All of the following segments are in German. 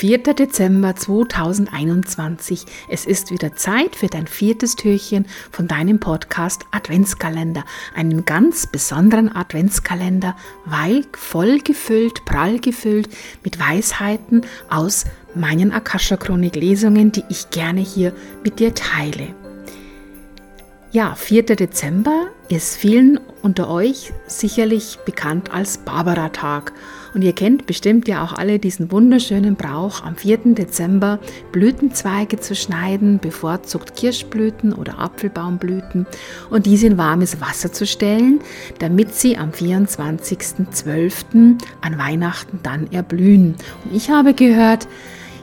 4. Dezember 2021. Es ist wieder Zeit für dein viertes Türchen von deinem Podcast Adventskalender. Einen ganz besonderen Adventskalender, weil voll gefüllt, prall gefüllt mit Weisheiten aus meinen Akasha-Chronik-Lesungen, die ich gerne hier mit dir teile. Ja, 4. Dezember ist vielen unter euch sicherlich bekannt als Barbara-Tag. Und ihr kennt bestimmt ja auch alle diesen wunderschönen Brauch, am 4. Dezember Blütenzweige zu schneiden, bevorzugt Kirschblüten oder Apfelbaumblüten und diese in warmes Wasser zu stellen, damit sie am 24.12. an Weihnachten dann erblühen. Und ich habe gehört,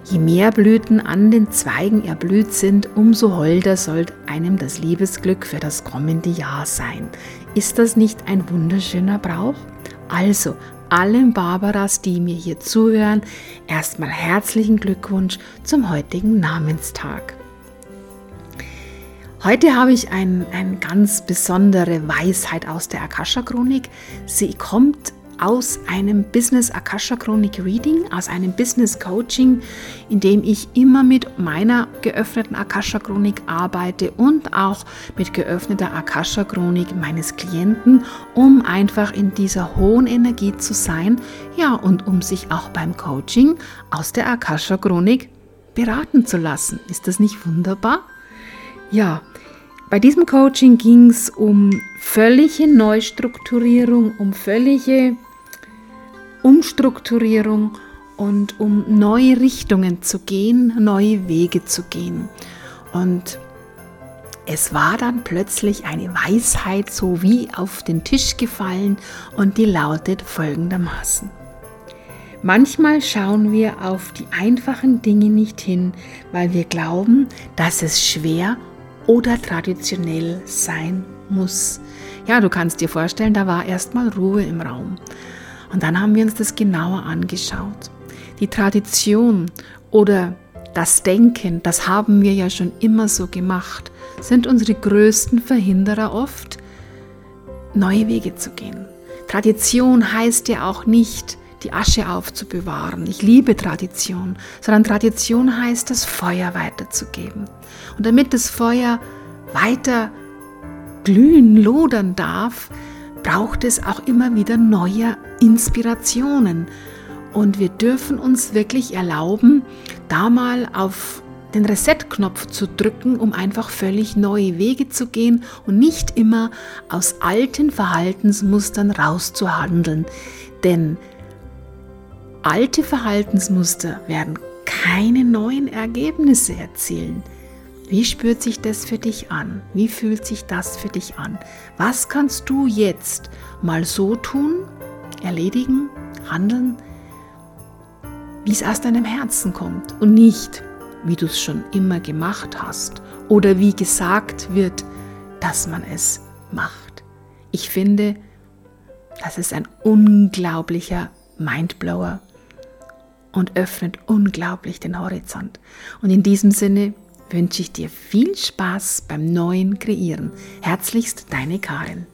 Je mehr Blüten an den Zweigen erblüht sind, umso holder soll einem das Liebesglück für das kommende Jahr sein. Ist das nicht ein wunderschöner Brauch? Also, allen Barbaras, die mir hier zuhören, erstmal herzlichen Glückwunsch zum heutigen Namenstag. Heute habe ich eine ein ganz besondere Weisheit aus der Akasha-Chronik. Sie kommt aus einem Business Akasha Chronik Reading, aus einem Business Coaching, in dem ich immer mit meiner geöffneten Akasha Chronik arbeite und auch mit geöffneter Akasha Chronik meines Klienten, um einfach in dieser hohen Energie zu sein, ja, und um sich auch beim Coaching aus der Akasha Chronik beraten zu lassen. Ist das nicht wunderbar? Ja, bei diesem Coaching ging es um völlige Neustrukturierung, um völlige Umstrukturierung und um neue Richtungen zu gehen, neue Wege zu gehen. Und es war dann plötzlich eine Weisheit so wie auf den Tisch gefallen und die lautet folgendermaßen. Manchmal schauen wir auf die einfachen Dinge nicht hin, weil wir glauben, dass es schwer oder traditionell sein muss. Ja, du kannst dir vorstellen, da war erstmal Ruhe im Raum. Und dann haben wir uns das genauer angeschaut. Die Tradition oder das Denken, das haben wir ja schon immer so gemacht, sind unsere größten Verhinderer oft, neue Wege zu gehen. Tradition heißt ja auch nicht, die Asche aufzubewahren. Ich liebe Tradition, sondern Tradition heißt, das Feuer weiterzugeben. Und damit das Feuer weiter glühen, lodern darf, braucht es auch immer wieder neue Inspirationen. Und wir dürfen uns wirklich erlauben, da mal auf den Reset-Knopf zu drücken, um einfach völlig neue Wege zu gehen und nicht immer aus alten Verhaltensmustern rauszuhandeln. Denn alte Verhaltensmuster werden keine neuen Ergebnisse erzielen. Wie spürt sich das für dich an? Wie fühlt sich das für dich an? Was kannst du jetzt mal so tun, erledigen, handeln, wie es aus deinem Herzen kommt und nicht, wie du es schon immer gemacht hast oder wie gesagt wird, dass man es macht. Ich finde, das ist ein unglaublicher Mindblower und öffnet unglaublich den Horizont. Und in diesem Sinne wünsche ich dir viel Spaß beim neuen Kreieren. Herzlichst deine Karin.